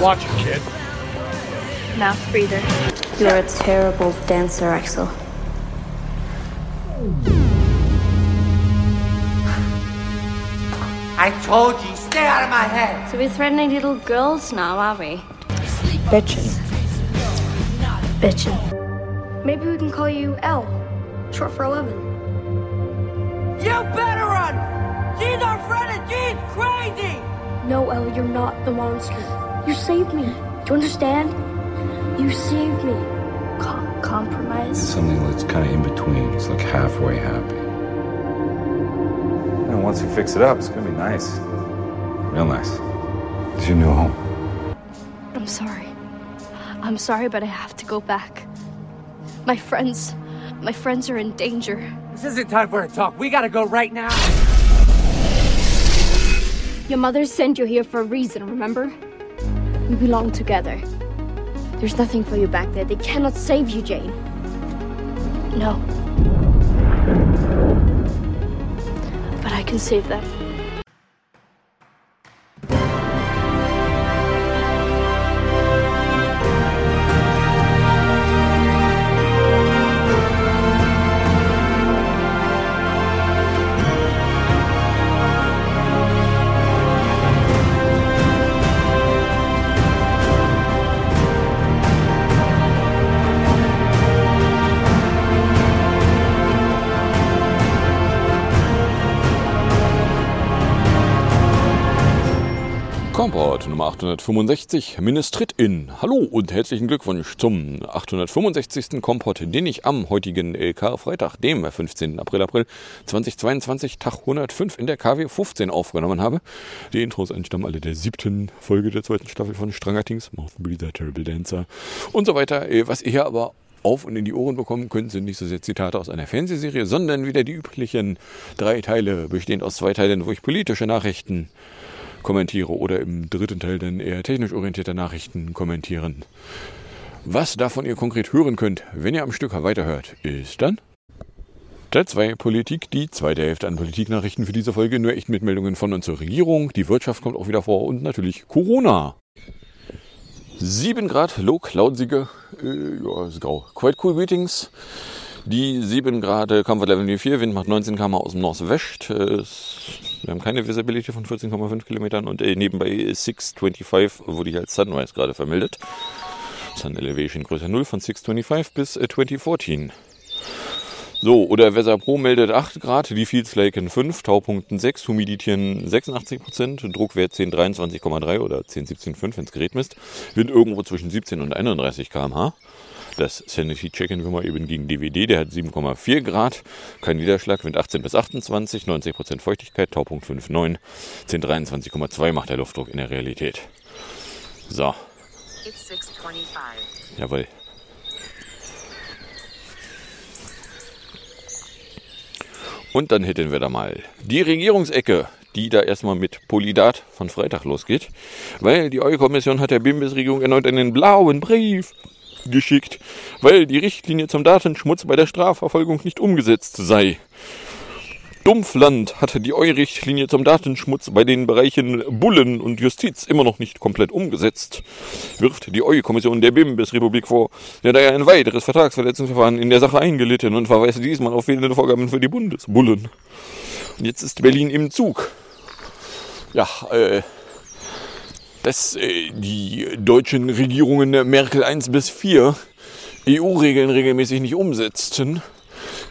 Watch it, kid. Mouth breather. You're a terrible dancer, Axel. I told you, stay out of my head. So we're threatening little girls now, are we? Bitchin'. Bitchin'. Maybe we can call you L, short for 11. You better run! She's our friend and she's crazy! No, Elle, you're not the monster. You saved me. Do you understand? You saved me. Com- compromise. Something that's kind of in between. It's like halfway happy. And once we fix it up, it's gonna be nice. Real nice. It's your new home. I'm sorry. I'm sorry, but I have to go back. My friends, my friends are in danger. This isn't time for a talk. We gotta go right now. Your mother sent you here for a reason, remember? We belong together. There's nothing for you back there. They cannot save you, Jane. No. But I can save them. Komport Nummer 865, Ministrit in. Hallo und herzlichen Glückwunsch zum 865. Komport, den ich am heutigen Karfreitag, dem 15. April, April 2022, Tag 105 in der KW 15 aufgenommen habe. Die Intros entstammen alle der siebten Folge der zweiten Staffel von Stranger Things, Mouth Breather, Terrible Dancer und so weiter. Äh, Was ihr hier aber auf und in die Ohren bekommen könnt, sind nicht so sehr Zitate aus einer Fernsehserie, sondern wieder die üblichen drei Teile, bestehend aus zwei Teilen, wo ich politische Nachrichten kommentiere oder im dritten Teil dann eher technisch orientierte Nachrichten kommentieren. Was davon ihr konkret hören könnt, wenn ihr am Stück weiterhört, ist dann Teil 2 Politik, die zweite Hälfte an Politiknachrichten für diese Folge, nur echt mit Meldungen von zur Regierung. Die Wirtschaft kommt auch wieder vor und natürlich Corona. 7 Grad, low, cloudsige, äh, ja, ist grau. Quite cool Greetings. Die 7 Grad äh, Comfort Level 4, Wind macht 19 km aus dem Northwest. Äh, es- wir haben keine Visibility von 14,5 Kilometern und äh, nebenbei ist 625 wurde hier als Sunrise gerade vermeldet. Sun Elevation größer 0 von 625 bis äh, 2014. So, oder Weather Pro meldet 8 Grad, die Fields Laken 5, Taupunkten 6, Humiditien 86%, Druckwert 1023,3 oder 1017,5, wenn das Gerät misst. Wind irgendwo zwischen 17 und 31 km/h. Das Sanity checken wir mal eben gegen DWD, der hat 7,4 Grad, kein Niederschlag, Wind 18 bis 28, 90% Feuchtigkeit, Taupunkt 5,9, 1023,2 macht der Luftdruck in der Realität. So, It's 625. jawohl. Und dann hätten wir da mal die Regierungsecke, die da erstmal mit Polydat von Freitag losgeht, weil die EU-Kommission hat der Bundesregierung erneut einen blauen Brief geschickt, weil die Richtlinie zum Datenschmutz bei der Strafverfolgung nicht umgesetzt sei. Dumpfland hatte die EU-Richtlinie zum Datenschmutz bei den Bereichen Bullen und Justiz immer noch nicht komplett umgesetzt, wirft die EU-Kommission der Bundesrepublik vor, ja daher ein weiteres Vertragsverletzungsverfahren in der Sache eingelitten und verweist diesmal auf fehlende Vorgaben für die Bundesbullen. Und jetzt ist Berlin im Zug. Ja, äh, dass äh, die deutschen Regierungen Merkel 1 bis 4 EU-Regeln regelmäßig nicht umsetzten,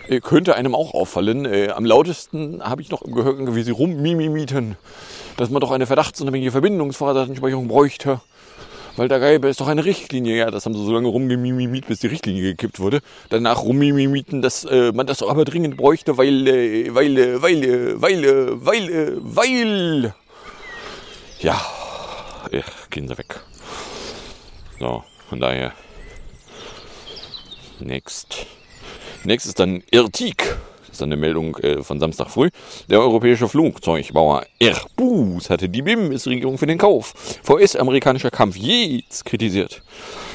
äh, könnte einem auch auffallen. Äh, am lautesten habe ich noch gehört, wie sie rummimimieten, dass man doch eine verdachtsunabhängige Verbindungsvorratsdatenspeicherung bräuchte. Weil da gäbe es doch eine Richtlinie. Ja, das haben sie so lange rumgemimimit, bis die Richtlinie gekippt wurde. Danach rummimimiten, dass äh, man das doch aber dringend bräuchte, weil, äh, weil, äh, weil, weil, weil, äh, weil. Ja, ja, gehen sie weg. So, von daher. Next. Ist dann Irtik. Das ist eine Meldung äh, von Samstag früh. Der europäische Flugzeugbauer Airbus hatte die Bundesregierung für den Kauf VS-amerikanischer Kampfjets kritisiert.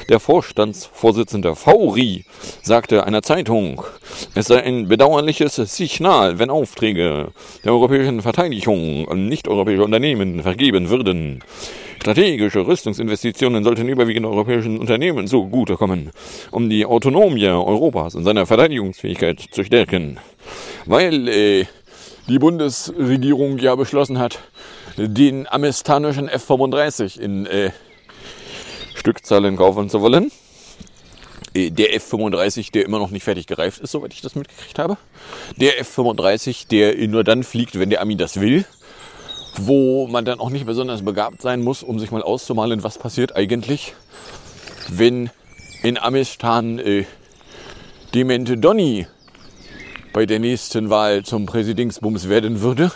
Der Vorstandsvorsitzende Fauri sagte einer Zeitung, es sei ein bedauerliches Signal, wenn Aufträge der europäischen Verteidigung an nicht-europäische Unternehmen vergeben würden. Strategische Rüstungsinvestitionen sollten überwiegend europäischen Unternehmen zugutekommen, um die Autonomie Europas und seine Verteidigungsfähigkeit zu stärken. Weil äh, die Bundesregierung ja beschlossen hat, den amerikanischen F-35 in äh, Stückzahlen kaufen zu wollen. Äh, Der F-35, der immer noch nicht fertig gereift ist, soweit ich das mitgekriegt habe. Der F-35, der nur dann fliegt, wenn der Ami das will. Wo man dann auch nicht besonders begabt sein muss, um sich mal auszumalen, was passiert eigentlich, wenn in Amistan äh, Demente Donny bei der nächsten Wahl zum Präsidentsbums werden würde.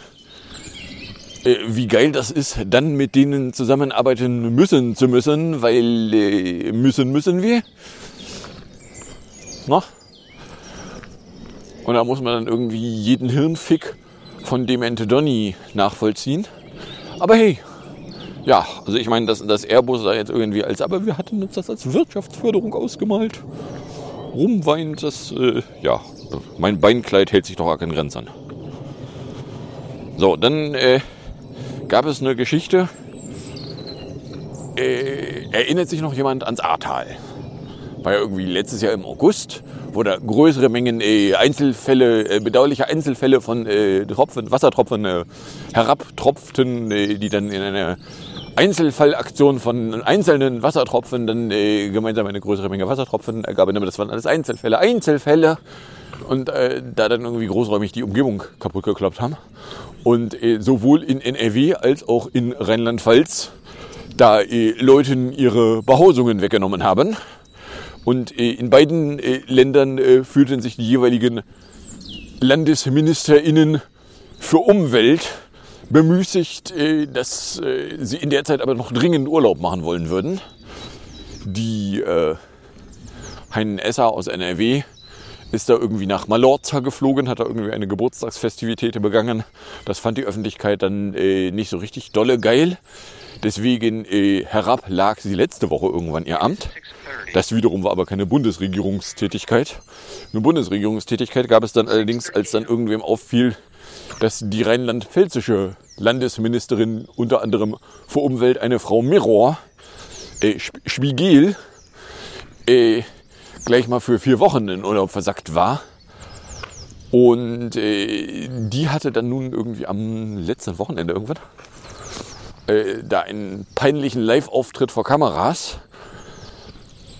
Äh, wie geil das ist, dann mit denen zusammenarbeiten müssen zu müssen, weil äh, müssen müssen wir. Na? Und da muss man dann irgendwie jeden Hirnfick von Demente Donny nachvollziehen. Aber hey, ja, also ich meine, dass das Airbus da jetzt irgendwie als, aber wir hatten uns das als Wirtschaftsförderung ausgemalt. Rumweint, das, äh, ja, mein Beinkleid hält sich doch auch in Grenzen. So, dann äh, gab es eine Geschichte. Äh, erinnert sich noch jemand ans Ahrtal? War ja irgendwie letztes Jahr im August, wo da größere Mengen äh, Einzelfälle, äh, bedauerliche Einzelfälle von äh, Tropfen, Wassertropfen äh, herabtropften, äh, die dann in einer Einzelfallaktion von einzelnen Wassertropfen dann gemeinsam eine größere Menge Wassertropfen ergaben. Aber das waren alles Einzelfälle, Einzelfälle. Und äh, da dann irgendwie großräumig die Umgebung kaputt gekloppt haben. Und äh, sowohl in NRW als auch in Rheinland-Pfalz da äh, Leuten ihre Behausungen weggenommen haben. Und äh, in beiden äh, Ländern äh, fühlten sich die jeweiligen LandesministerInnen für Umwelt bemüßigt, äh, dass sie in der Zeit aber noch dringend Urlaub machen wollen würden. Die Heinen Esser aus NRW ist da irgendwie nach Malorza geflogen, hat da irgendwie eine Geburtstagsfestivität begangen. Das fand die Öffentlichkeit dann äh, nicht so richtig dolle geil. Deswegen äh, herab lag sie letzte Woche irgendwann ihr Amt. Das wiederum war aber keine Bundesregierungstätigkeit. Eine Bundesregierungstätigkeit gab es dann allerdings, als dann irgendwem auffiel, dass die rheinland-pfälzische Landesministerin unter anderem für Umwelt eine Frau Mirror, äh, Schwiegel, äh, gleich mal für vier Wochen in Urlaub versackt war. Und äh, die hatte dann nun irgendwie am letzten Wochenende irgendwann äh, da einen peinlichen Live-Auftritt vor Kameras,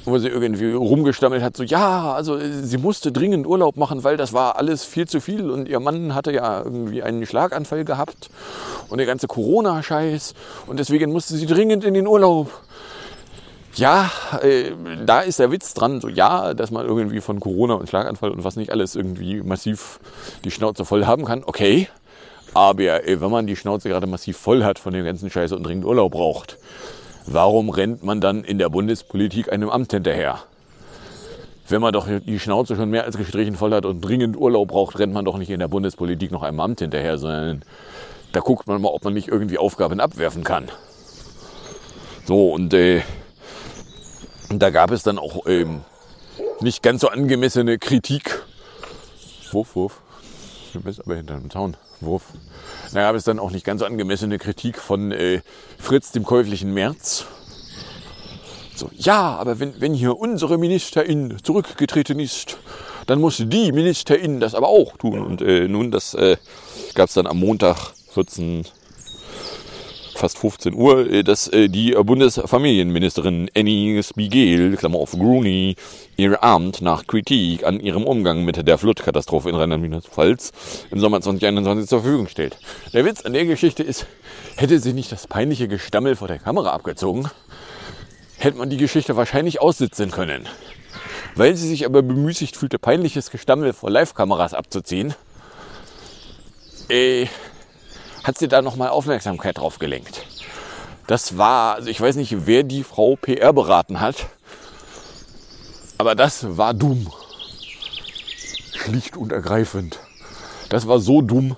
wo sie irgendwie rumgestammelt hat, so ja, also äh, sie musste dringend Urlaub machen, weil das war alles viel zu viel und ihr Mann hatte ja irgendwie einen Schlaganfall gehabt und der ganze Corona-Scheiß und deswegen musste sie dringend in den Urlaub. Ja, äh, da ist der Witz dran, so ja, dass man irgendwie von Corona und Schlaganfall und was nicht alles irgendwie massiv die Schnauze voll haben kann, okay. Aber äh, wenn man die Schnauze gerade massiv voll hat von dem ganzen Scheiße und dringend Urlaub braucht, warum rennt man dann in der Bundespolitik einem Amt hinterher? Wenn man doch die Schnauze schon mehr als gestrichen voll hat und dringend Urlaub braucht, rennt man doch nicht in der Bundespolitik noch einem Amt hinterher, sondern da guckt man mal, ob man nicht irgendwie Aufgaben abwerfen kann. So, und äh, da gab es dann auch ähm, nicht ganz so angemessene Kritik. Wurf, Wurf. Du bist aber hinter dem Zaun. Wurf. Da gab es dann auch nicht ganz so angemessene Kritik von äh, Fritz, dem käuflichen März. So, ja, aber wenn, wenn hier unsere Ministerin zurückgetreten ist, dann muss die Ministerin das aber auch tun. Und äh, nun, das äh, gab es dann am Montag 14, fast 15 Uhr, äh, dass äh, die Bundesfamilienministerin Annie Spiegel, Klammer auf Grooney, ihr Amt nach Kritik an ihrem Umgang mit der Flutkatastrophe in Rheinland-Pfalz im Sommer 2021 zur Verfügung stellt. Der Witz an der Geschichte ist, hätte sie nicht das peinliche Gestammel vor der Kamera abgezogen, hätte man die Geschichte wahrscheinlich aussitzen können. Weil sie sich aber bemüßigt fühlte, peinliches Gestammel vor Live-Kameras abzuziehen, äh, hat sie da nochmal Aufmerksamkeit drauf gelenkt. Das war, also ich weiß nicht, wer die Frau PR beraten hat, aber das war dumm. Schlicht und ergreifend. Das war so dumm.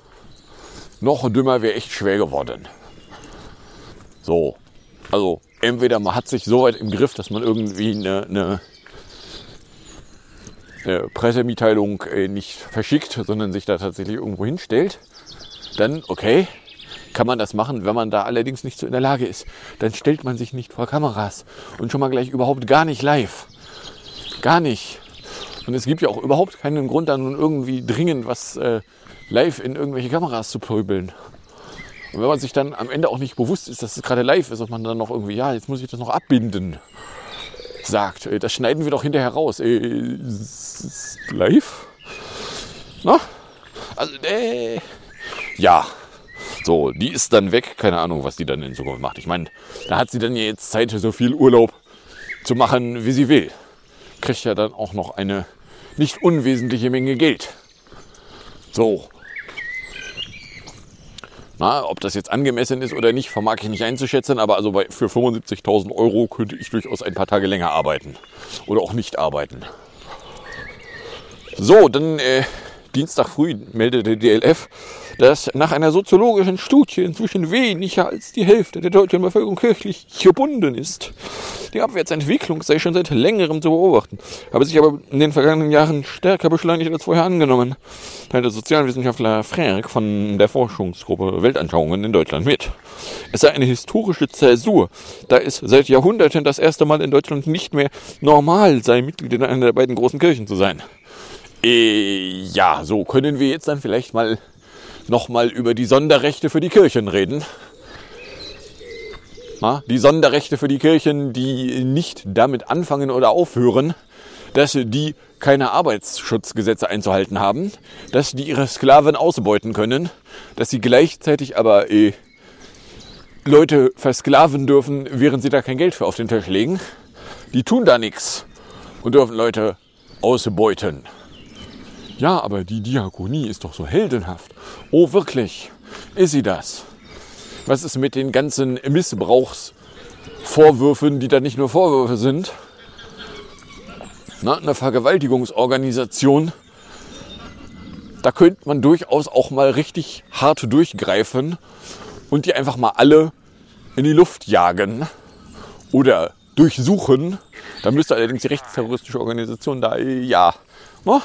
Noch dümmer wäre echt schwer geworden. So, also entweder man hat sich so weit im Griff, dass man irgendwie eine, eine, eine Pressemitteilung äh, nicht verschickt, sondern sich da tatsächlich irgendwo hinstellt. Dann, okay, kann man das machen. Wenn man da allerdings nicht so in der Lage ist, dann stellt man sich nicht vor Kameras und schon mal gleich überhaupt gar nicht live. Gar nicht. Und es gibt ja auch überhaupt keinen Grund, da nun irgendwie dringend was äh, live in irgendwelche Kameras zu pöbeln. Und wenn man sich dann am Ende auch nicht bewusst ist, dass es gerade live ist und man dann noch irgendwie, ja, jetzt muss ich das noch abbinden, sagt, äh, das schneiden wir doch hinterher raus. Äh, live? Na? Also, äh, ja. So, die ist dann weg. Keine Ahnung, was die dann in Zukunft macht. Ich meine, da hat sie dann jetzt Zeit, so viel Urlaub zu machen, wie sie will. Kriegt ja dann auch noch eine nicht unwesentliche Menge Geld. So. Na, ob das jetzt angemessen ist oder nicht, vermag ich nicht einzuschätzen, aber also bei, für 75.000 Euro könnte ich durchaus ein paar Tage länger arbeiten. Oder auch nicht arbeiten. So, dann äh, Dienstag früh meldete DLF, dass nach einer soziologischen Studie inzwischen weniger als die Hälfte der deutschen Bevölkerung kirchlich gebunden ist. Die Abwärtsentwicklung sei schon seit längerem zu beobachten, habe sich aber in den vergangenen Jahren stärker beschleunigt als vorher angenommen, teilte Sozialwissenschaftler Frerk von der Forschungsgruppe Weltanschauungen in Deutschland mit. Es sei eine historische Zäsur, da es seit Jahrhunderten das erste Mal in Deutschland nicht mehr normal sei, Mitglied in einer der beiden großen Kirchen zu sein. Äh, ja, so können wir jetzt dann vielleicht mal nochmal über die Sonderrechte für die Kirchen reden. Die Sonderrechte für die Kirchen, die nicht damit anfangen oder aufhören, dass die keine Arbeitsschutzgesetze einzuhalten haben, dass die ihre Sklaven ausbeuten können, dass sie gleichzeitig aber äh, Leute versklaven dürfen, während sie da kein Geld für auf den Tisch legen. Die tun da nichts und dürfen Leute ausbeuten. Ja, aber die Diakonie ist doch so heldenhaft. Oh, wirklich? Ist sie das? Was ist mit den ganzen Missbrauchsvorwürfen, die da nicht nur Vorwürfe sind? Na, eine Vergewaltigungsorganisation, da könnte man durchaus auch mal richtig hart durchgreifen und die einfach mal alle in die Luft jagen oder durchsuchen. Da müsste allerdings die rechtsterroristische Organisation da, ja, ne?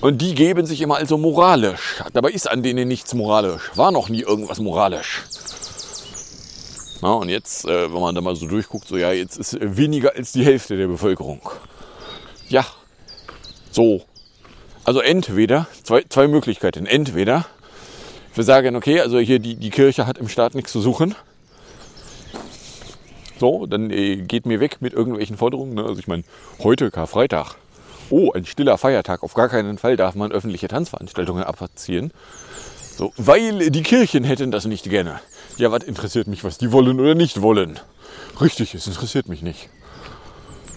Und die geben sich immer also moralisch. Dabei ist an denen nichts moralisch. War noch nie irgendwas moralisch. Na, und jetzt, äh, wenn man da mal so durchguckt, so ja, jetzt ist weniger als die Hälfte der Bevölkerung. Ja, so. Also entweder, zwei, zwei Möglichkeiten. Entweder wir sagen, okay, also hier die, die Kirche hat im Staat nichts zu suchen. So, dann äh, geht mir weg mit irgendwelchen Forderungen. Ne? Also ich meine, heute Karfreitag oh, ein stiller Feiertag, auf gar keinen Fall darf man öffentliche Tanzveranstaltungen abziehen. So, weil die Kirchen hätten das nicht gerne. Ja, was interessiert mich, was die wollen oder nicht wollen? Richtig, es interessiert mich nicht.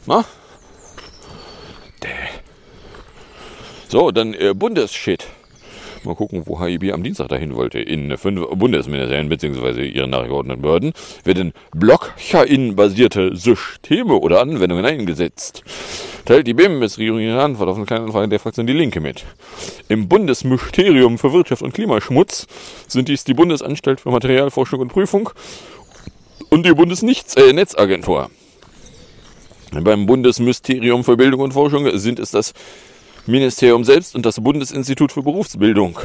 Na? Däh. So, dann äh, Bundesshit. Mal gucken, wo HIB am Dienstag dahin wollte. In fünf Bundesministerien bzw. ihren nachgeordneten Behörden werden Blockchain-basierte Systeme oder Anwendungen eingesetzt. Teilt die BIM-Regierung ihre Antwort auf eine kleine Anfrage der Fraktion Die Linke mit. Im Bundesministerium für Wirtschaft und Klimaschmutz sind dies die Bundesanstalt für Materialforschung und Prüfung und die Bundesnetzagentur. Äh, Beim Bundesministerium für Bildung und Forschung sind es das Ministerium selbst und das Bundesinstitut für Berufsbildung.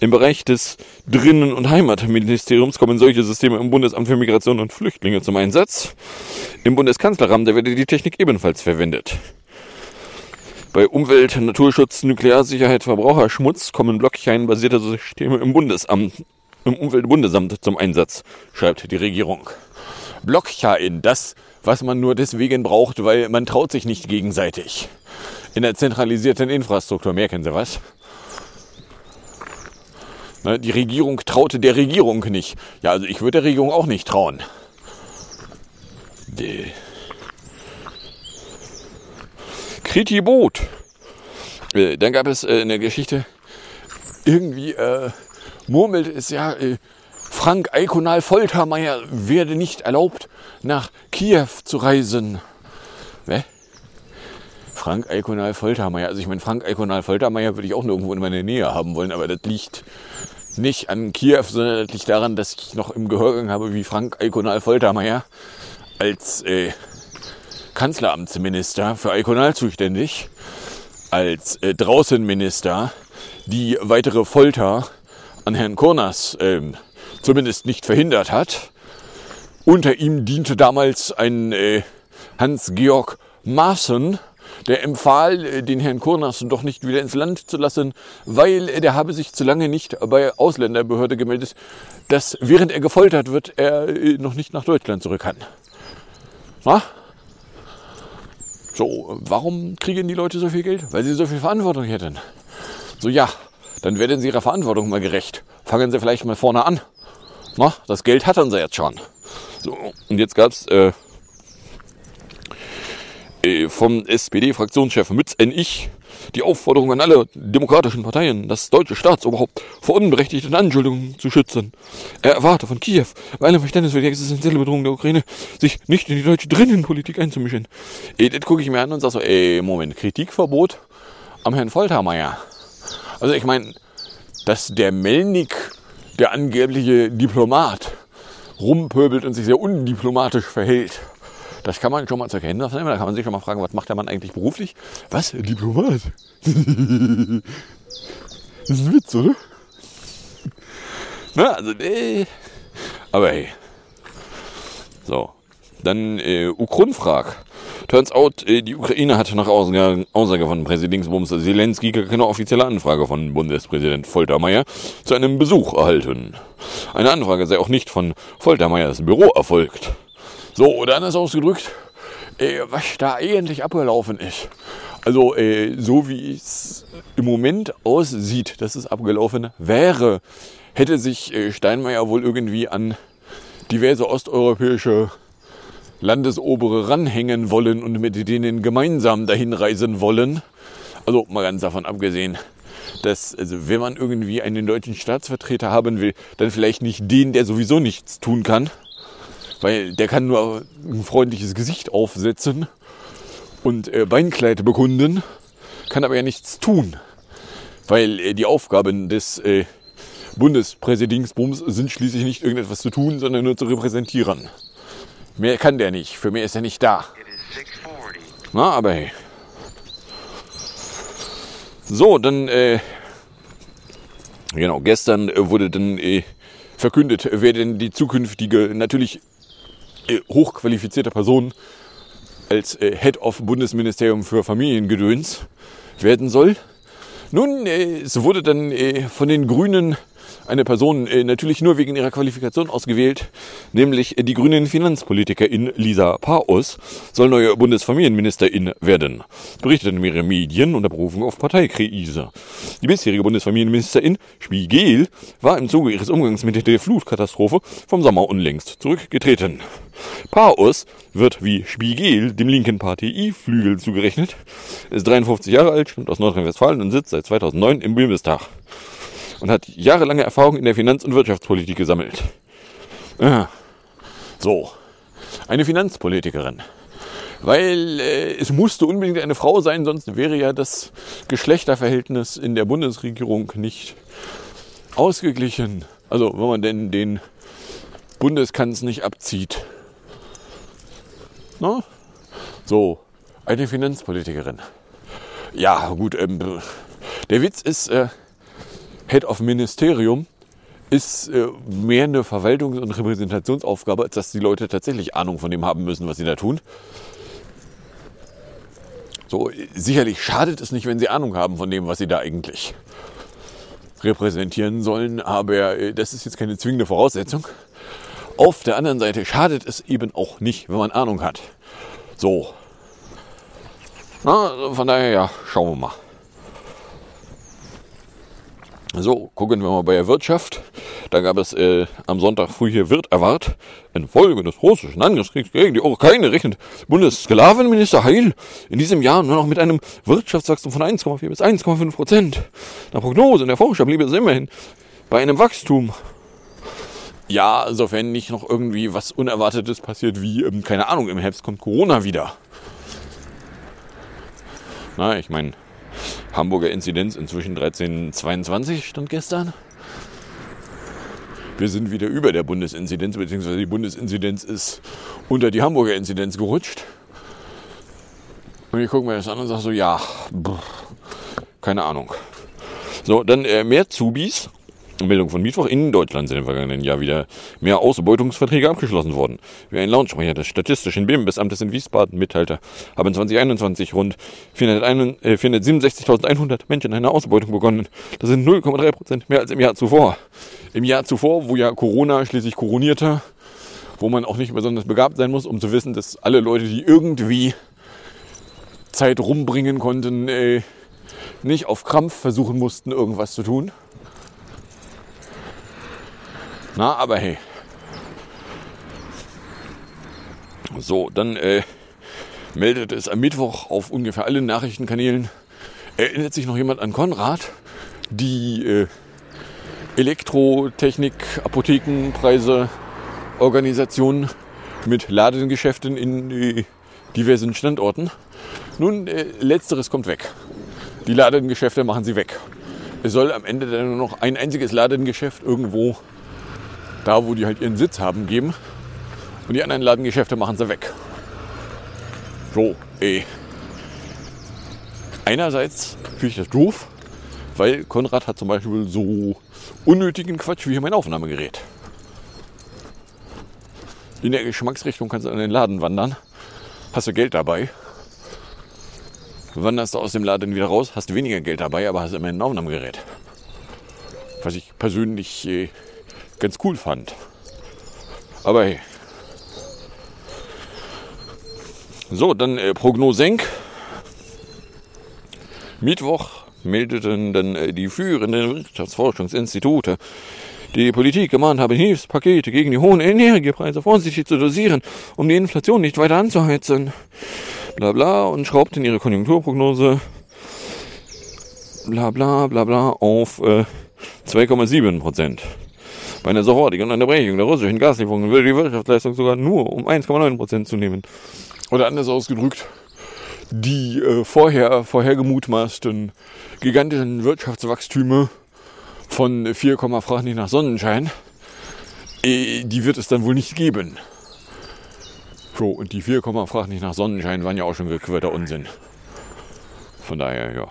Im Bereich des Drinnen- und Heimatministeriums kommen solche Systeme im Bundesamt für Migration und Flüchtlinge zum Einsatz. Im Bundeskanzleramt wird die Technik ebenfalls verwendet. Bei Umwelt, Naturschutz, Nuklearsicherheit, Verbraucherschmutz kommen Blockchain-basierte Systeme im Bundesamt, im Umweltbundesamt zum Einsatz, schreibt die Regierung. Blockchain, das, was man nur deswegen braucht, weil man traut sich nicht gegenseitig in der zentralisierten Infrastruktur. Mehr kennen Sie was? Ne, die Regierung traute der Regierung nicht. Ja, also ich würde der Regierung auch nicht trauen. Die. Kritibot. Äh, dann gab es äh, eine Geschichte, irgendwie äh, murmelt es ja, äh, Frank Eikonal Foltermeier werde nicht erlaubt, nach Kiew zu reisen. Frank Eikonal Foltermeier. Also ich meine, Frank Eikonal Foltermeier würde ich auch nirgendwo in meiner Nähe haben wollen, aber das liegt nicht an Kiew, sondern das liegt daran, dass ich noch im Gehörgang habe, wie Frank Eikonal Foltermeier als äh, Kanzleramtsminister für Eikonal zuständig, als äh, Draußenminister die weitere Folter an Herrn Kurnas ähm, zumindest nicht verhindert hat. Unter ihm diente damals ein äh, Hans-Georg Maaßen, der empfahl, äh, den Herrn Kurnas doch nicht wieder ins Land zu lassen, weil der habe sich zu lange nicht bei Ausländerbehörde gemeldet, dass während er gefoltert wird, er äh, noch nicht nach Deutschland zurück kann. Na? So, warum kriegen die Leute so viel Geld? Weil sie so viel Verantwortung hätten. So, ja, dann werden sie ihrer Verantwortung mal gerecht. Fangen sie vielleicht mal vorne an. Na, das Geld hatten sie jetzt schon. So, und jetzt gab's äh, äh, vom SPD-Fraktionschef Mütz N. Ich die Aufforderung an alle demokratischen Parteien, das deutsche Staatsoberhaupt vor unberechtigten Anschuldigungen zu schützen. Er erwarte von Kiew, bei allem Verständnis für die existenzielle Bedrohung der Ukraine, sich nicht in die deutsche Drinnenpolitik einzumischen. Ey, das gucke ich mir an und sage so, ey, Moment, Kritikverbot am Herrn Foltermeier. Also ich meine, dass der Melnik, der angebliche Diplomat, rumpöbelt und sich sehr undiplomatisch verhält. Das kann man schon mal zur Kenntnis nehmen. Da kann man sich schon mal fragen, was macht der Mann eigentlich beruflich? Was? Diplomat? das ist ein Witz, oder? Na, also, nee. Aber hey. So. Dann äh, Ukronfrag. Turns out, äh, die Ukraine hatte nach Aussage, von Präsidentsbums Zelensky keine offizielle Anfrage von Bundespräsident Foltermeier zu einem Besuch erhalten. Eine Anfrage sei auch nicht von Foltermeiers Büro erfolgt. So, oder anders ausgedrückt, äh, was da eigentlich abgelaufen ist. Also, äh, so wie es im Moment aussieht, dass es abgelaufen wäre, hätte sich äh, Steinmeier wohl irgendwie an diverse osteuropäische Landesobere ranhängen wollen und mit denen gemeinsam dahin reisen wollen. Also mal ganz davon abgesehen, dass also wenn man irgendwie einen deutschen Staatsvertreter haben will, dann vielleicht nicht den, der sowieso nichts tun kann, weil der kann nur ein freundliches Gesicht aufsetzen und äh, Beinkleid bekunden, kann aber ja nichts tun, weil äh, die Aufgaben des äh, Bundespräsidentsbums sind schließlich nicht irgendetwas zu tun, sondern nur zu repräsentieren. Mehr kann der nicht, für mehr ist er nicht da. Na, aber hey. So, dann, äh, genau, gestern äh, wurde dann äh, verkündet, wer denn die zukünftige, natürlich äh, hochqualifizierte Person als äh, Head of Bundesministerium für Familiengedöns werden soll. Nun, äh, es wurde dann äh, von den Grünen eine Person äh, natürlich nur wegen ihrer Qualifikation ausgewählt, nämlich die grünen Finanzpolitikerin Lisa Paus soll neue Bundesfamilienministerin werden. Berichteten mehrere Medien unter Berufung auf Parteikrise. Die bisherige Bundesfamilienministerin Spiegel war im Zuge ihres Umgangs mit der Flutkatastrophe vom Sommer unlängst zurückgetreten. Paus wird wie Spiegel dem linken Partei-Flügel zugerechnet, ist 53 Jahre alt, stammt aus Nordrhein-Westfalen und sitzt seit 2009 im Bundestag und hat jahrelange Erfahrung in der Finanz- und Wirtschaftspolitik gesammelt. Ah, so, eine Finanzpolitikerin. Weil äh, es musste unbedingt eine Frau sein, sonst wäre ja das Geschlechterverhältnis in der Bundesregierung nicht ausgeglichen. Also wenn man denn den Bundeskanz nicht abzieht. No? So, eine Finanzpolitikerin. Ja, gut, ähm, der Witz ist, äh, Head of Ministerium ist äh, mehr eine Verwaltungs- und Repräsentationsaufgabe, als dass die Leute tatsächlich Ahnung von dem haben müssen, was sie da tun. So, sicherlich schadet es nicht, wenn sie Ahnung haben von dem, was sie da eigentlich repräsentieren sollen, aber äh, das ist jetzt keine zwingende Voraussetzung. Auf der anderen Seite schadet es eben auch nicht, wenn man Ahnung hat. So. Na, von daher, ja, schauen wir mal. So, gucken wir mal bei der Wirtschaft. Da gab es äh, am Sonntag früh hier wird erwartet, infolge des russischen Angriffskriegs gegen die Ukraine rechnet Bundessklavenminister Heil in diesem Jahr nur noch mit einem Wirtschaftswachstum von 1,4 bis 1,5 Prozent. Nach Prognose in der Forscher blieb es immerhin bei einem Wachstum. Ja, sofern nicht noch irgendwie was Unerwartetes passiert, wie, ähm, keine Ahnung, im Herbst kommt Corona wieder. Na, ich meine, Hamburger Inzidenz inzwischen 1322 stand gestern. Wir sind wieder über der Bundesinzidenz, beziehungsweise die Bundesinzidenz ist unter die Hamburger Inzidenz gerutscht. Und ich gucke mir das an und sage so, ja, keine Ahnung. So, dann äh, mehr Zubis Meldung von Mittwoch. In Deutschland sind im vergangenen Jahr wieder mehr Ausbeutungsverträge abgeschlossen worden. Wie ein Lautsprecher des Statistischen BIMBES-Amtes in Wiesbaden mitteilte, haben 2021 rund 461 äh, 467.100 Menschen eine Ausbeutung begonnen. Das sind 0,3 Prozent mehr als im Jahr zuvor. Im Jahr zuvor, wo ja Corona schließlich koronierte, wo man auch nicht besonders begabt sein muss, um zu wissen, dass alle Leute, die irgendwie Zeit rumbringen konnten, äh, nicht auf Krampf versuchen mussten, irgendwas zu tun. Na, aber hey. So, dann äh, meldet es am Mittwoch auf ungefähr allen Nachrichtenkanälen. Erinnert sich noch jemand an Konrad? Die äh, Elektrotechnik, Apothekenpreise, Organisation mit Ladengeschäften in äh, diversen Standorten. Nun, äh, letzteres kommt weg. Die Ladengeschäfte machen sie weg. Es soll am Ende dann nur noch ein einziges Ladengeschäft irgendwo da, wo die halt ihren Sitz haben, geben. Und die anderen Ladengeschäfte machen sie weg. So, ey. Einerseits finde ich das doof, weil Konrad hat zum Beispiel so unnötigen Quatsch wie hier mein Aufnahmegerät. In der Geschmacksrichtung kannst du in den Laden wandern, hast du Geld dabei. Wanderst du aus dem Laden wieder raus, hast weniger Geld dabei, aber hast immerhin ein Aufnahmegerät. Was ich persönlich äh, ganz cool fand. Aber hey. So, dann äh, Prognosenk. Mittwoch meldeten dann äh, die führenden Wirtschaftsforschungsinstitute, die Politik gemahnt habe, Hilfspakete gegen die hohen Energiepreise vorsichtig zu dosieren, um die Inflation nicht weiter anzuheizen. Bla bla und schraubten ihre Konjunkturprognose bla bla bla bla auf äh, 2,7 Prozent. Bei einer sofortigen Unterbrechung der russischen Gaslieferungen würde die Wirtschaftsleistung sogar nur um 1,9 Prozent zunehmen. Oder anders ausgedrückt, die äh, vorher, vorher gemutmaßten gigantischen Wirtschaftswachstüme von 4, frag nicht nach Sonnenschein, äh, die wird es dann wohl nicht geben. So, und die 4, frag nicht nach Sonnenschein waren ja auch schon gequirlter Unsinn. Von daher, ja.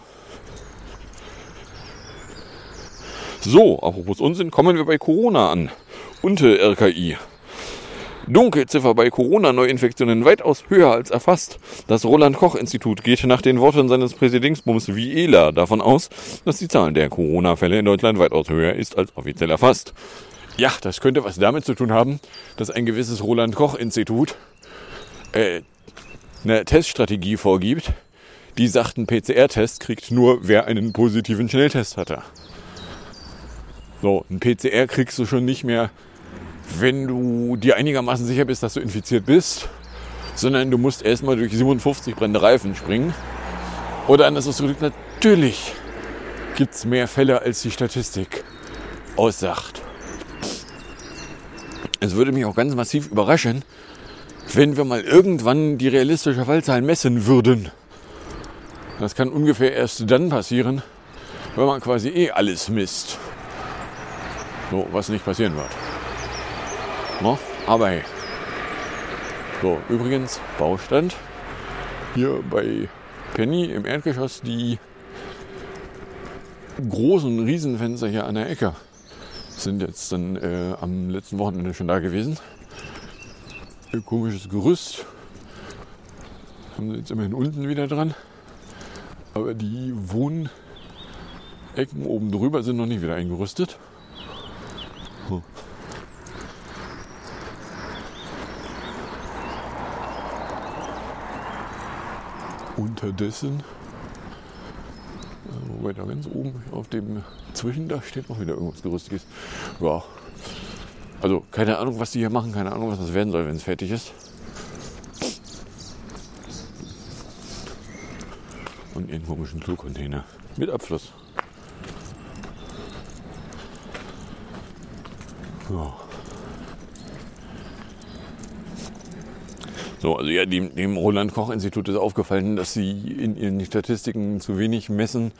So, apropos Unsinn, kommen wir bei Corona an. Unter RKI. Dunkelziffer bei Corona-Neuinfektionen weitaus höher als erfasst. Das Roland-Koch-Institut geht nach den Worten seines Präsidingsbums Viela davon aus, dass die Zahl der Corona-Fälle in Deutschland weitaus höher ist als offiziell erfasst. Ja, das könnte was damit zu tun haben, dass ein gewisses Roland-Koch-Institut äh, eine Teststrategie vorgibt, die sagt, ein PCR-Test kriegt nur, wer einen positiven Schnelltest hatte. So, ein PCR kriegst du schon nicht mehr, wenn du dir einigermaßen sicher bist, dass du infiziert bist, sondern du musst erstmal durch 57 brennende Reifen springen. Oder anders ausgedrückt, natürlich gibt es mehr Fälle, als die Statistik aussagt. Es würde mich auch ganz massiv überraschen, wenn wir mal irgendwann die realistische Fallzahl messen würden. Das kann ungefähr erst dann passieren, wenn man quasi eh alles misst. So, was nicht passieren wird. No? Aber hey. So, übrigens, Baustand. Hier bei Penny im Erdgeschoss die großen Riesenfenster hier an der Ecke sind jetzt dann äh, am letzten Wochenende schon da gewesen. Ein komisches Gerüst. Haben sie jetzt immerhin unten wieder dran. Aber die Wohnecken oben drüber sind noch nicht wieder eingerüstet. Unterdessen, äh, wobei da ganz oben auf dem Zwischendach steht noch wieder irgendwas Gerüstiges. Ja, also keine Ahnung, was die hier machen, keine Ahnung, was das werden soll, wenn es fertig ist. Und ihren komischen Flugcontainer mit Abfluss. Ja. So, also ja, dem, dem Roland-Koch-Institut ist aufgefallen, dass sie in ihren Statistiken zu wenig messen.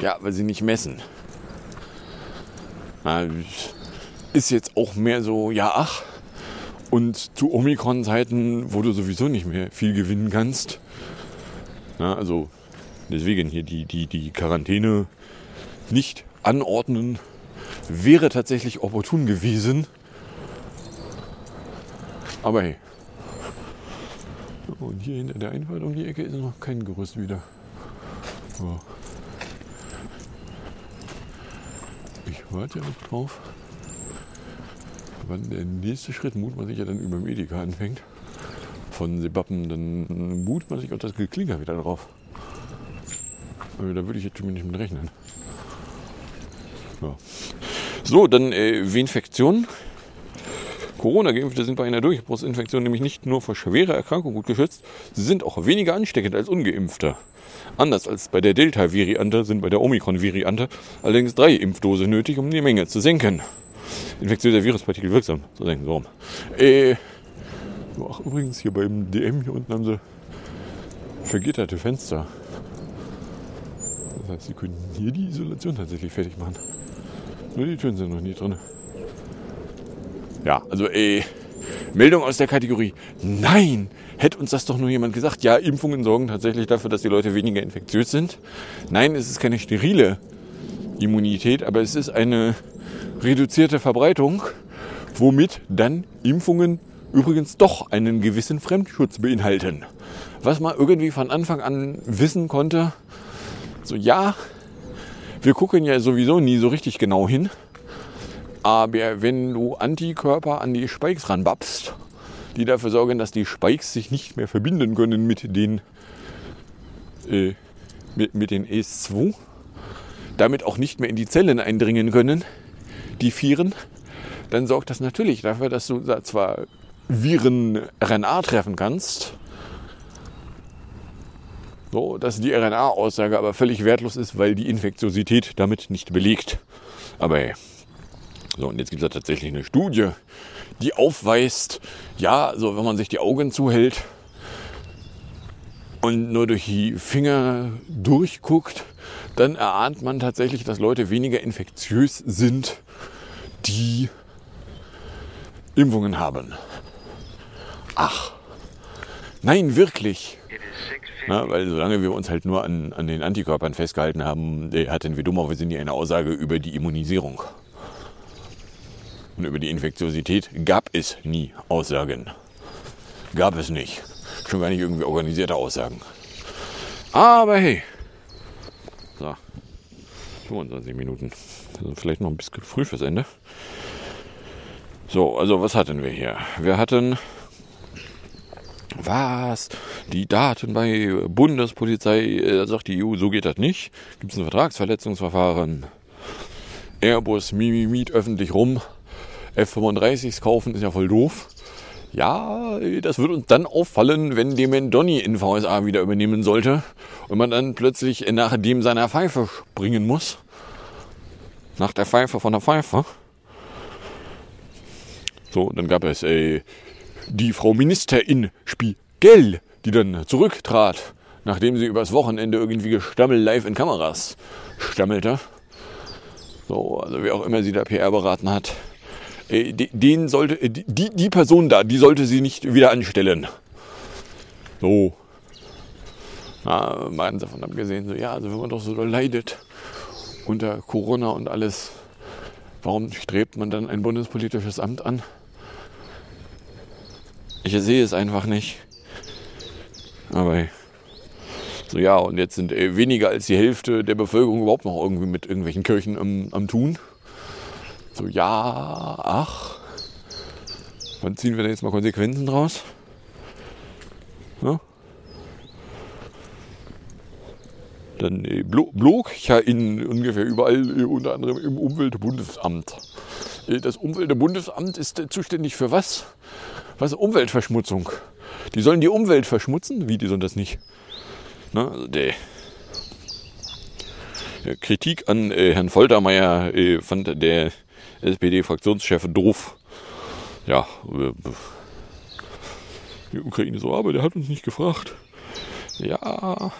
Ja, weil sie nicht messen. Ist jetzt auch mehr so, ja, ach. Und zu Omikron-Zeiten, wo du sowieso nicht mehr viel gewinnen kannst. Na, also deswegen hier die, die, die Quarantäne nicht anordnen, wäre tatsächlich opportun gewesen. Aber hey. Und hier hinter der Einfahrt um die Ecke ist noch kein Gerüst wieder. So. Ich warte ja noch drauf, wann der nächste Schritt mutmaßlich ja dann über Medica anfängt. Von Sebappen, dann mutmaßlich auch das Geklinger wieder drauf. Also da würde ich jetzt nicht mit rechnen. Ja. So, dann äh, Infektionen. Corona-Geimpfte sind bei einer Durchbruchsinfektion nämlich nicht nur vor schwerer Erkrankung gut geschützt, sie sind auch weniger ansteckend als Ungeimpfte. Anders als bei der Delta-Variante sind bei der Omikron-Variante allerdings drei Impfdosen nötig, um die Menge zu senken. Infektiöser Viruspartikel wirksam, so denken sie rum. Äh, ach, übrigens, hier beim DM hier unten haben sie vergitterte Fenster. Das heißt, sie können hier die Isolation tatsächlich fertig machen. Nur die Türen sind noch nie drin. Ja, also äh, Meldung aus der Kategorie Nein! Hätte uns das doch nur jemand gesagt. Ja, Impfungen sorgen tatsächlich dafür, dass die Leute weniger infektiös sind. Nein, es ist keine sterile Immunität, aber es ist eine reduzierte Verbreitung, womit dann Impfungen übrigens doch einen gewissen Fremdschutz beinhalten. Was man irgendwie von Anfang an wissen konnte, so ja, wir gucken ja sowieso nie so richtig genau hin. Aber wenn du Antikörper an die Spikes ranbapst, die dafür sorgen, dass die Spikes sich nicht mehr verbinden können mit den, äh, mit, mit den ES2, damit auch nicht mehr in die Zellen eindringen können, die Viren, dann sorgt das natürlich dafür, dass du zwar Viren-RNA treffen kannst, so, dass die RNA-Aussage aber völlig wertlos ist, weil die Infektiosität damit nicht belegt. Aber hey. So, und jetzt gibt es da tatsächlich eine Studie, die aufweist, ja, so wenn man sich die Augen zuhält und nur durch die Finger durchguckt, dann erahnt man tatsächlich, dass Leute weniger infektiös sind, die Impfungen haben. Ach, nein, wirklich. Na, weil solange wir uns halt nur an, an den Antikörpern festgehalten haben, hatten wir dummerweise nie eine Aussage über die Immunisierung. Und über die Infektiosität gab es nie Aussagen. Gab es nicht. Schon gar nicht irgendwie organisierte Aussagen. Aber hey. So. 25 Minuten. Also vielleicht noch ein bisschen früh fürs Ende. So, also was hatten wir hier? Wir hatten was? Die Daten bei Bundespolizei, äh, sagt die EU, so geht das nicht. Gibt es ein Vertragsverletzungsverfahren? Airbus mimimit öffentlich rum. F-35s kaufen ist ja voll doof. Ja, das wird uns dann auffallen, wenn Demendoni in VSA wieder übernehmen sollte und man dann plötzlich nach dem seiner Pfeife springen muss. Nach der Pfeife von der Pfeife. So, dann gab es äh, die Frau Ministerin Spiegel, die dann zurücktrat, nachdem sie übers Wochenende irgendwie gestammelt live in Kameras stammelte. So, also wer auch immer sie da PR beraten hat. Äh, den sollte, äh, die, die Person da, die sollte sie nicht wieder anstellen. So. Na, meinen davon abgesehen, so, ja, also wenn man doch so leidet unter Corona und alles, warum strebt man dann ein bundespolitisches Amt an? Ich sehe es einfach nicht. Aber so ja, und jetzt sind äh, weniger als die Hälfte der Bevölkerung überhaupt noch irgendwie mit irgendwelchen Kirchen am, am Tun. So, ja, ach. Wann ziehen wir da jetzt mal Konsequenzen draus? Ja? Dann äh, blog ja in ungefähr überall, äh, unter anderem im Umweltbundesamt. Äh, das Umweltbundesamt ist zuständig für was? Was? Umweltverschmutzung. Die sollen die Umwelt verschmutzen? Wie, die sollen das nicht? Na, also der, Kritik an äh, Herrn Foltermeier äh, fand der SPD-Fraktionschef doof. Ja, die Ukraine so, aber der hat uns nicht gefragt. Ja.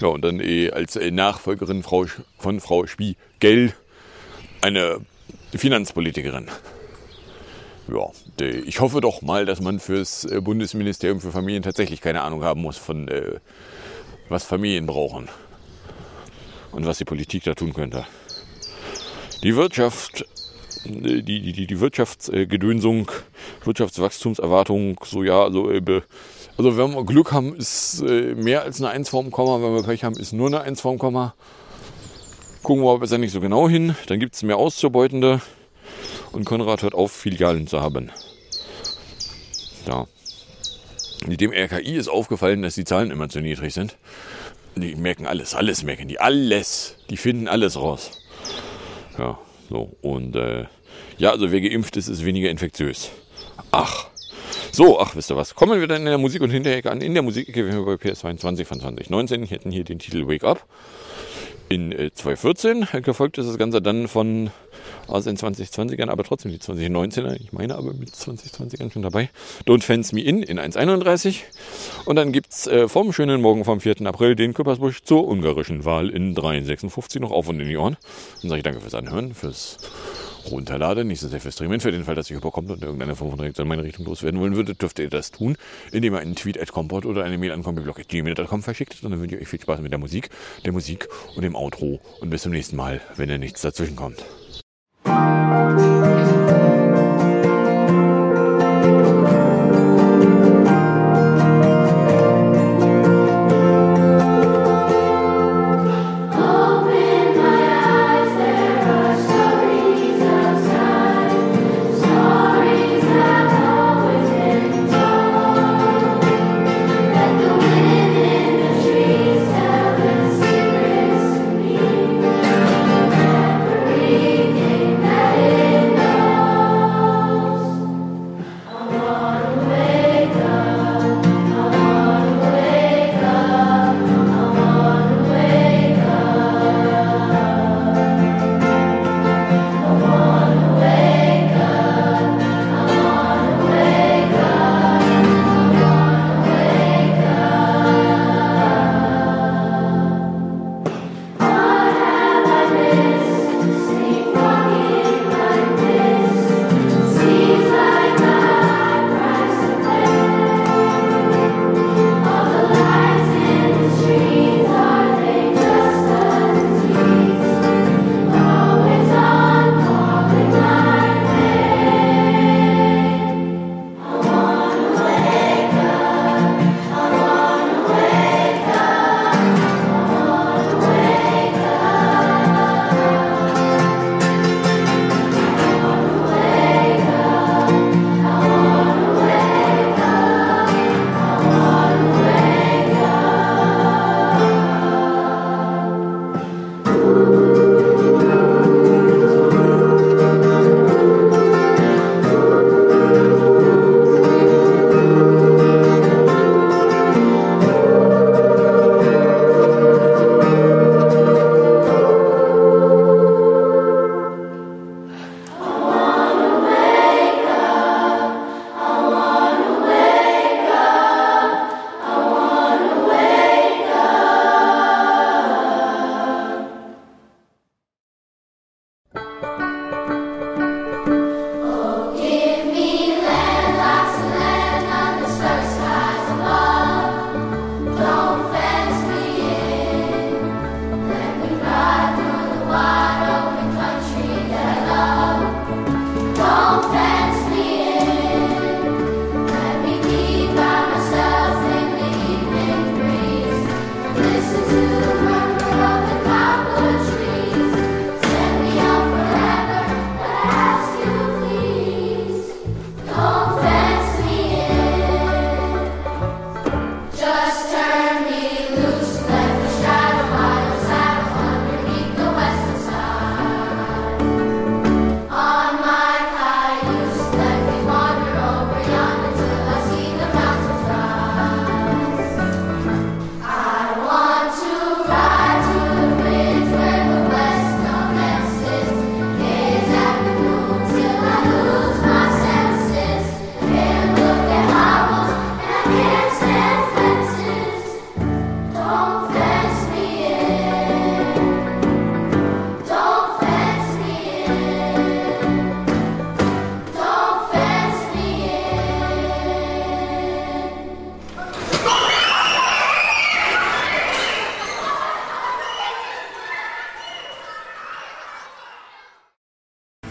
Ja, und dann äh, als äh, Nachfolgerin von Frau Spiegel eine Finanzpolitikerin. Ja, ich hoffe doch mal, dass man fürs äh, Bundesministerium für Familien tatsächlich keine Ahnung haben muss von was Familien brauchen und was die Politik da tun könnte. die Wirtschaft, die, die, die, Wirtschaftsgedönsung, Wirtschaftswachstumserwartung, so ja, also, also wenn wir Glück haben, ist äh, mehr als eine 1 vorm Komma, wenn wir Pech haben, ist nur eine 1 vorm Komma. Gucken wir besser nicht so genau hin, dann gibt es mehr Auszubeutende und Konrad hört auf, Filialen zu haben. Ja. Dem RKI ist aufgefallen, dass die Zahlen immer zu niedrig sind. Die merken alles, alles merken die, alles. Die finden alles raus. Ja, so. Und äh, ja, also wer geimpft ist, ist weniger infektiös. Ach. So, ach, wisst ihr was? Kommen wir dann in der Musik- und Hinterecke an. In der Musikecke wären wir bei PS22 von 2019. Wir hätten hier den Titel Wake Up. In äh, 2014 gefolgt ist das Ganze dann von aus den 2020ern, aber trotzdem die 2019er. Ich meine aber mit 2020ern schon dabei. Don't Fence Me In in 1.31. Und dann gibt's äh, vom schönen Morgen vom 4. April den Küppersbusch zur ungarischen Wahl in 3.56 noch auf und in die Ohren. Dann sage ich danke fürs Anhören, fürs Runterladen, nicht so sehr fürs Streamen. Für den Fall, dass ihr überkommt und irgendeine Form von Reaktion in meine Richtung loswerden wollen würdet, dürft ihr das tun, indem ihr einen Tweet at Comport oder eine Mail an compiblog.gmail.com verschickt. Und dann wünsche ich euch viel Spaß mit der Musik, der Musik und dem Outro. Und bis zum nächsten Mal, wenn ihr nichts dazwischen kommt.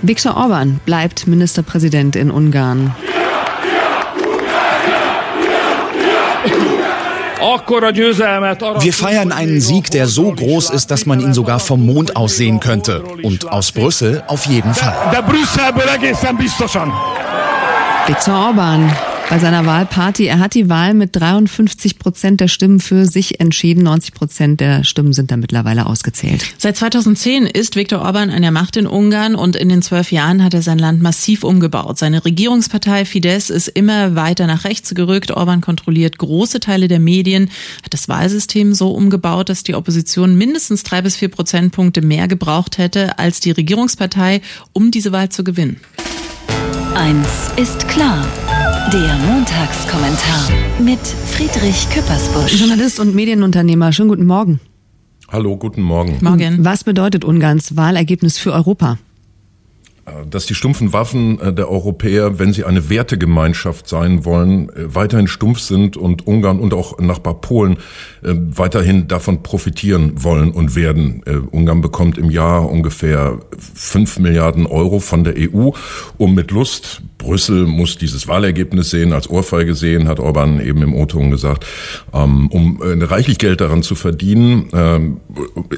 Viktor Orban bleibt Ministerpräsident in Ungarn. Wir feiern einen Sieg, der so groß ist, dass man ihn sogar vom Mond aus sehen könnte. Und aus Brüssel auf jeden Fall. Viktor Orban bei seiner Wahlparty. Er hat die Wahl mit 53 Prozent der Stimmen für sich entschieden. 90 Prozent der Stimmen sind da mittlerweile ausgezählt. Seit 2010 ist Viktor Orban an der Macht in Ungarn und in den zwölf Jahren hat er sein Land massiv umgebaut. Seine Regierungspartei Fidesz ist immer weiter nach rechts gerückt. Orban kontrolliert große Teile der Medien, hat das Wahlsystem so umgebaut, dass die Opposition mindestens drei bis vier Prozentpunkte mehr gebraucht hätte als die Regierungspartei, um diese Wahl zu gewinnen. Eins ist klar. Der Montagskommentar mit Friedrich Küppersbusch. Journalist und Medienunternehmer, schönen guten Morgen. Hallo, guten Morgen. Morgen. Was bedeutet Ungarns Wahlergebnis für Europa? Dass die stumpfen Waffen äh, der Europäer, wenn sie eine Wertegemeinschaft sein wollen, äh, weiterhin stumpf sind und Ungarn und auch Nachbar Polen äh, weiterhin davon profitieren wollen und werden. Ungarn bekommt im Jahr ungefähr fünf Milliarden Euro von der EU, um mit Lust Brüssel muss dieses Wahlergebnis sehen, als Ohrfeige sehen, hat Orban eben im O-Ton gesagt, ähm, um reichlich Geld daran zu verdienen. Ähm,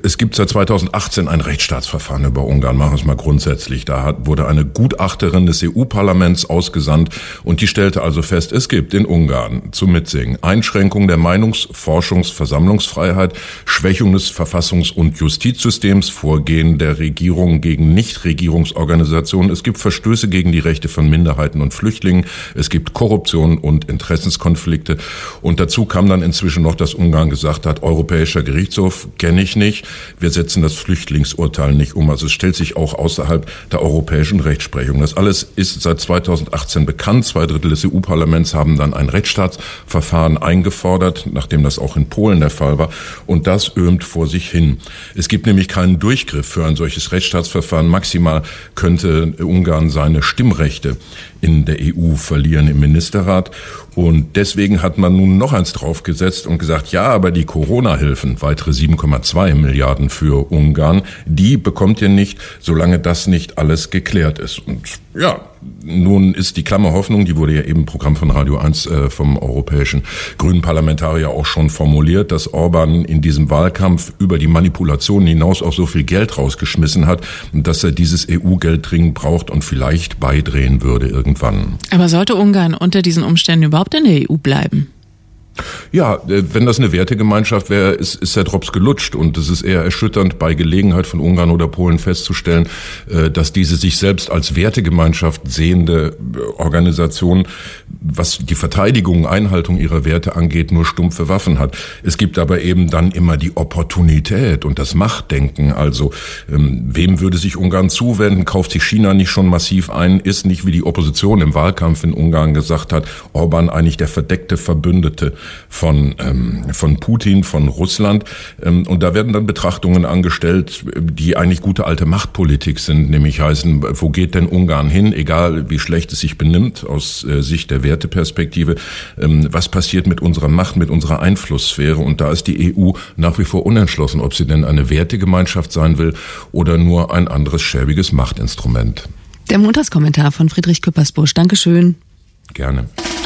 es gibt seit 2018 ein Rechtsstaatsverfahren über Ungarn, machen wir es mal grundsätzlich. Da wurde eine Gutachterin des EU-Parlaments ausgesandt und die stellte also fest, es gibt in Ungarn zum Mitsingen Einschränkung der Meinungs-, Forschungs-, Versammlungsfreiheit, Schwächung des Verfassungs- und Justizsystems, Vorgehen der Regierung gegen Nichtregierungsorganisationen. Es gibt Verstöße gegen die Rechte von Minderheiten und Flüchtlingen. Es gibt Korruption und Interessenskonflikte. Und dazu kam dann inzwischen noch, dass Ungarn gesagt hat, Europäischer Gerichtshof kenne ich nicht. Wir setzen das Flüchtlingsurteil nicht um. Also es stellt sich auch außerhalb der europäischen Rechtsprechung. Das alles ist seit 2018 bekannt. Zwei Drittel des EU-Parlaments haben dann ein Rechtsstaatsverfahren eingefordert, nachdem das auch in Polen der Fall war. Und das ömt vor sich hin. Es gibt nämlich keinen Durchgriff für ein solches Rechtsstaatsverfahren. Maximal könnte Ungarn seine Stimmrechte in der EU verlieren im Ministerrat. Und deswegen hat man nun noch eins draufgesetzt und gesagt, ja, aber die Corona-Hilfen, weitere 7,2 Milliarden für Ungarn, die bekommt ihr nicht, solange das nicht alles geklärt ist. Und ja, nun ist die Klammer Hoffnung, die wurde ja eben im Programm von Radio 1 äh, vom europäischen Grünen Parlamentarier auch schon formuliert, dass Orban in diesem Wahlkampf über die Manipulationen hinaus auch so viel Geld rausgeschmissen hat, dass er dieses EU-Geld dringend braucht und vielleicht beidrehen würde irgendwann. Aber sollte Ungarn unter diesen Umständen überhaupt in der EU bleiben? Ja, äh, wenn das eine Wertegemeinschaft wäre, ist, ist der Drops gelutscht. Und es ist eher erschütternd, bei Gelegenheit von Ungarn oder Polen festzustellen, äh, dass diese sich selbst als Wertegemeinschaft sehende äh, Organisation, was die Verteidigung, Einhaltung ihrer Werte angeht, nur stumpfe Waffen hat. Es gibt aber eben dann immer die Opportunität und das Machtdenken. Also, ähm, wem würde sich Ungarn zuwenden? Kauft sich China nicht schon massiv ein? Ist nicht, wie die Opposition im Wahlkampf in Ungarn gesagt hat, Orban eigentlich der verdeckte Verbündete? Von, ähm, von Putin, von Russland. Ähm, und da werden dann Betrachtungen angestellt, die eigentlich gute alte Machtpolitik sind, nämlich heißen, wo geht denn Ungarn hin, egal wie schlecht es sich benimmt aus äh, Sicht der Werteperspektive, ähm, was passiert mit unserer Macht, mit unserer Einflusssphäre. Und da ist die EU nach wie vor unentschlossen, ob sie denn eine Wertegemeinschaft sein will oder nur ein anderes schäbiges Machtinstrument. Der Montagskommentar von Friedrich Küppersbusch. Dankeschön. Gerne.